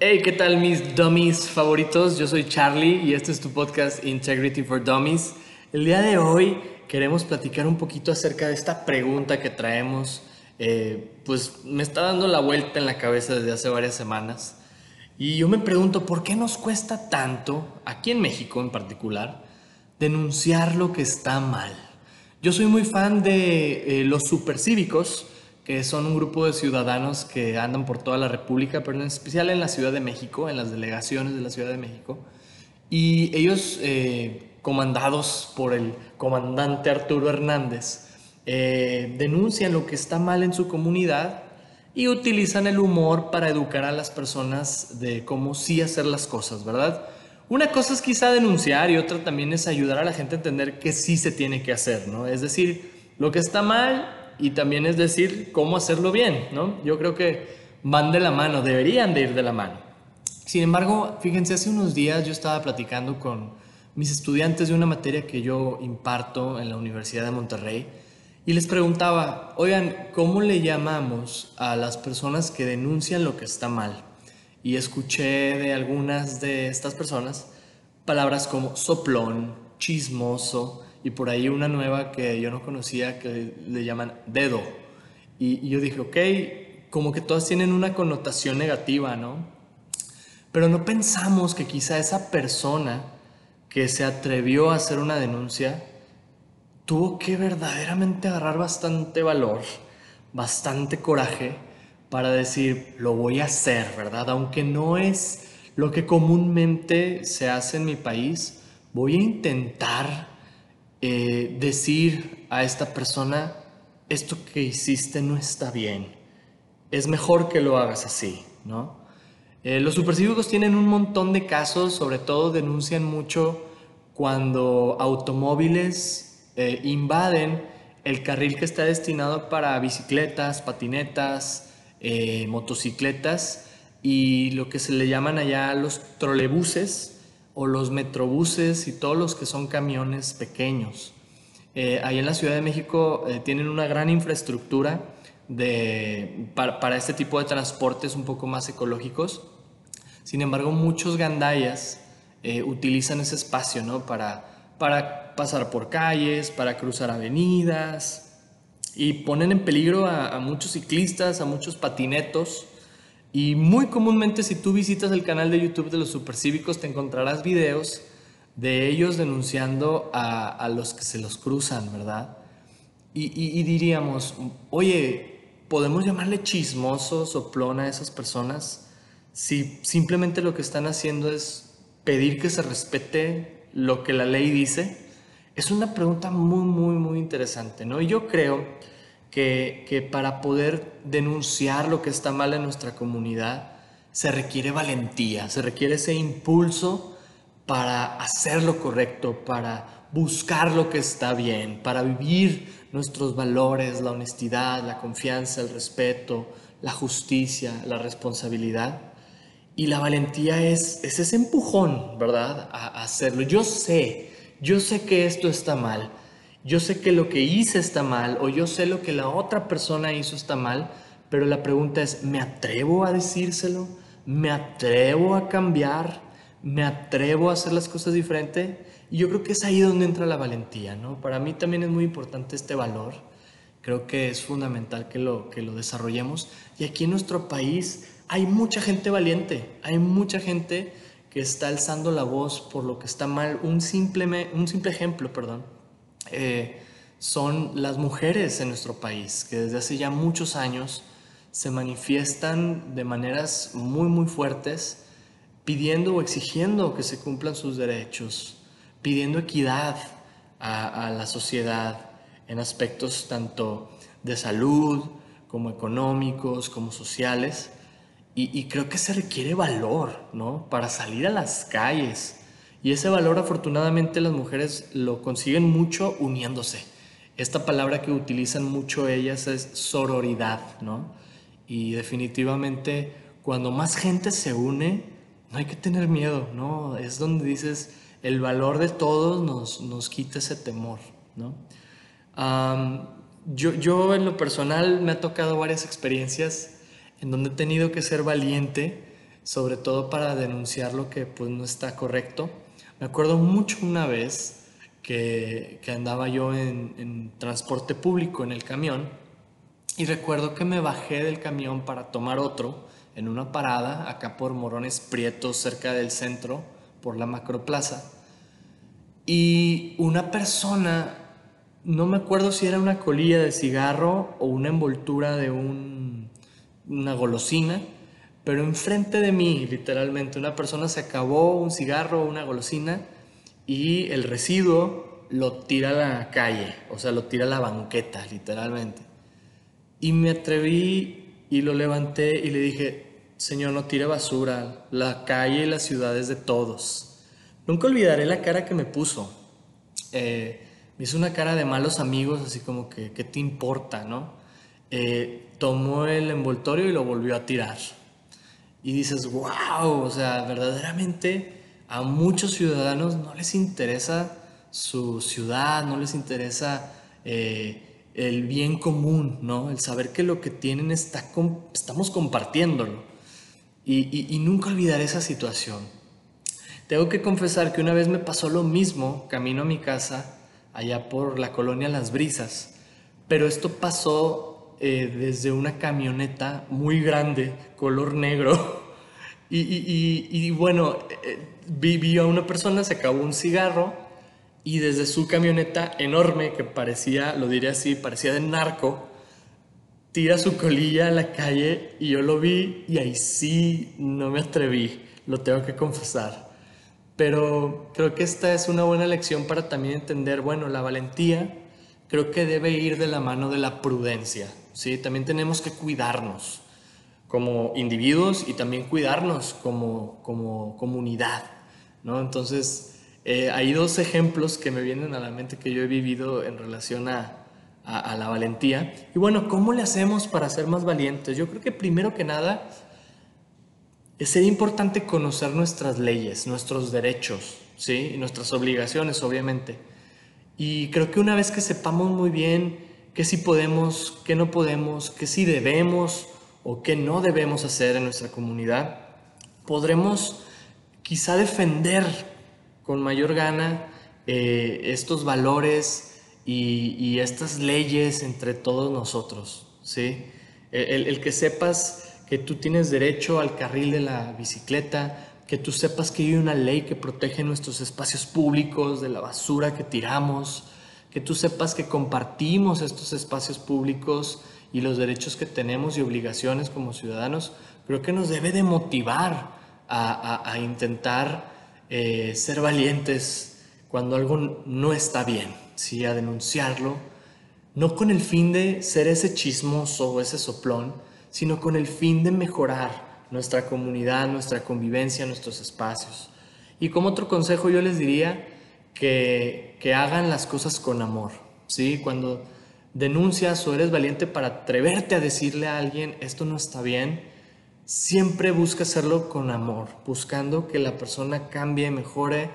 Hey, ¿qué tal mis dummies favoritos? Yo soy Charlie y este es tu podcast Integrity for Dummies. El día de hoy queremos platicar un poquito acerca de esta pregunta que traemos. Eh, pues me está dando la vuelta en la cabeza desde hace varias semanas. Y yo me pregunto, ¿por qué nos cuesta tanto, aquí en México en particular, denunciar lo que está mal? Yo soy muy fan de eh, los supercívicos, que son un grupo de ciudadanos que andan por toda la República, pero en especial en la Ciudad de México, en las delegaciones de la Ciudad de México. Y ellos, eh, comandados por el comandante Arturo Hernández, eh, denuncian lo que está mal en su comunidad y utilizan el humor para educar a las personas de cómo sí hacer las cosas, ¿verdad? Una cosa es quizá denunciar y otra también es ayudar a la gente a entender que sí se tiene que hacer, ¿no? Es decir, lo que está mal y también es decir cómo hacerlo bien, ¿no? Yo creo que van de la mano, deberían de ir de la mano. Sin embargo, fíjense, hace unos días yo estaba platicando con mis estudiantes de una materia que yo imparto en la Universidad de Monterrey y les preguntaba, oigan, ¿cómo le llamamos a las personas que denuncian lo que está mal? Y escuché de algunas de estas personas palabras como soplón, chismoso, y por ahí una nueva que yo no conocía que le llaman dedo. Y, yo dije, ok, como que todas tienen una connotación negativa, ¿no? Pero no pensamos que quizá esa persona que se atrevió a hacer una denuncia tuvo que verdaderamente agarrar bastante valor, bastante coraje para decir, lo voy a hacer, ¿verdad? Aunque no es lo que comúnmente se hace en mi país, voy a intentar eh, decir a esta persona, esto que hiciste no está bien, es mejor que lo hagas así, ¿no? Eh, los supercívicos tienen un montón de casos, sobre todo denuncian mucho cuando automóviles eh, invaden el carril que está destinado para bicicletas, patinetas, motocicletas y lo que se le llaman allá los trolebuses, o los metrobuses y todos los que son camiones pequeños. Eh, ahí en la Ciudad de México eh, tienen una gran infraestructura de, para, este tipo de transportes un poco más ecológicos. Sin embargo, muchos gandayas eh, utilizan ese espacio ¿no? para, para pasar por calles, para cruzar avenidas y ponen en peligro a muchos ciclistas, a muchos patinetos y muy comúnmente si tú visitas el canal de YouTube de los supercívicos te encontrarás videos de ellos denunciando a, los que se los cruzan, ¿verdad? Y, diríamos, oye, ¿podemos llamarle chismosos o plona a esas personas si simplemente lo que están haciendo es pedir que se respete lo que la ley dice? Es una pregunta muy, muy, muy interesante, ¿no? Y yo creo que, para poder denunciar lo que está mal en nuestra comunidad se requiere valentía, se requiere ese impulso para hacer lo correcto, para buscar lo que está bien, para vivir nuestros valores, la honestidad, la confianza, el respeto, la justicia, la responsabilidad. Y la valentía es, ese empujón, ¿verdad? a hacerlo. Yo sé, yo sé que esto está mal yo sé que lo que hice está mal o yo sé lo que la otra persona hizo está mal, pero la pregunta es, ¿me atrevo a decírselo? ¿Me atrevo a cambiar? ¿Me atrevo a hacer las cosas diferente? Y yo creo que es ahí donde entra la valentía, ¿no? Para mí también es muy importante este valor. Creo que es fundamental que lo, que lo desarrollemos. Y aquí en nuestro país hay mucha gente valiente, hay mucha gente que está alzando la voz por lo que está mal. Un simple, un simple ejemplo, perdón eh, son las mujeres en nuestro país, que desde hace ya muchos años se manifiestan de maneras muy, muy fuertes, pidiendo o exigiendo que se cumplan sus derechos, pidiendo equidad a, la sociedad en aspectos tanto de salud como económicos, como sociales. Y, y, creo que se requiere valor, ¿no? Para salir a las calles, y ese valor afortunadamente las mujeres lo consiguen mucho uniéndose. Esta palabra que utilizan mucho ellas es sororidad, ¿no? Y definitivamente cuando más gente se une, no hay que tener miedo, ¿no? Es donde dices, el valor de todos nos, nos quita ese temor, ¿no? yo, yo en lo personal me ha tocado varias experiencias en donde he tenido que ser valiente sobre todo para denunciar lo que pues no está correcto. Me acuerdo mucho una vez que, andaba yo en, transporte público en el camión y recuerdo que me bajé del camión para tomar otro en una parada acá por Morones Prietos cerca del centro por la macroplaza. Y una persona no me acuerdo si era una colilla de cigarro o una envoltura de un, una golosina pero enfrente de mí, literalmente, una persona se acabó un cigarro o una golosina y el residuo lo tira a la calle, o sea, lo tira a la banqueta, literalmente. Y me atreví y lo levanté y le dije, Señor, no tire basura, la calle y la ciudad es de todos. Nunca olvidaré la cara que me puso. Eh, me hizo una cara de malos amigos, así como que, ¿qué te importa, no? Eh, tomó el envoltorio y lo volvió a tirar y dices, wow, o sea, verdaderamente a muchos ciudadanos no les interesa su ciudad, no les interesa eh, el bien común, ¿no? El saber que lo que tienen está estamos compartiéndolo. Y, nunca olvidaré esa situación. Tengo que confesar que una vez me pasó lo mismo camino a mi casa, allá por la colonia Las Brisas, pero esto pasó eh, desde una camioneta muy grande, color negro. Y, bueno, eh, vi, a una persona, se acabó un cigarro y desde su camioneta enorme, que parecía, lo diré así, parecía de narco, tira su colilla a la calle y yo lo vi y ahí sí no me atreví, lo tengo que confesar. Pero creo que esta es una buena lección para también entender, bueno, la valentía creo que debe ir de la mano de la prudencia. ¿Sí? También tenemos que cuidarnos como individuos y también cuidarnos como, como comunidad. ¿no? Entonces, eh, hay dos ejemplos que me vienen a la mente que yo he vivido en relación a, a, la valentía. Y bueno, ¿cómo le hacemos para ser más valientes? Yo creo que primero que nada, sería importante conocer nuestras leyes, nuestros derechos, ¿sí? Y nuestras obligaciones, obviamente. Y creo que una vez que sepamos muy bien qué sí podemos, qué no podemos, qué sí debemos o qué no debemos hacer en nuestra comunidad, podremos quizá defender con mayor gana eh, estos valores y, estas leyes entre todos nosotros, ¿sí? el que sepas que tú tienes derecho al carril de la bicicleta, que tú sepas que hay una ley que protege nuestros espacios públicos de la basura que tiramos, que tú sepas que compartimos estos espacios públicos y los derechos que tenemos y obligaciones como ciudadanos, creo que nos debe de motivar a, intentar eh, ser valientes cuando algo no está bien, ¿sí? a denunciarlo, no con el fin de ser ese chismoso o ese soplón, sino con el fin de mejorar nuestra comunidad, nuestra convivencia, nuestros espacios. Y como otro consejo yo les diría que, que hagan las cosas con amor, ¿sí? Cuando denuncias o eres valiente para atreverte a decirle a alguien esto no está bien, siempre busca hacerlo con amor, buscando que la persona cambie, mejore,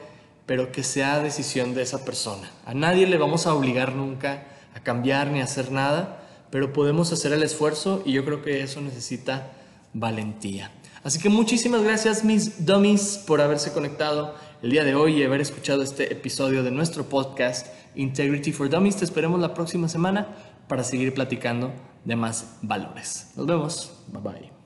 pero que sea decisión de esa persona. A nadie le vamos a obligar nunca a cambiar ni a hacer nada, pero podemos hacer el esfuerzo y yo creo que eso necesita valentía. Así que muchísimas gracias mis dummies por haberse conectado el día de hoy y haber escuchado este episodio de nuestro podcast Integrity for Dummies. Te esperemos la próxima semana para seguir platicando de más valores. Nos vemos. Bye bye.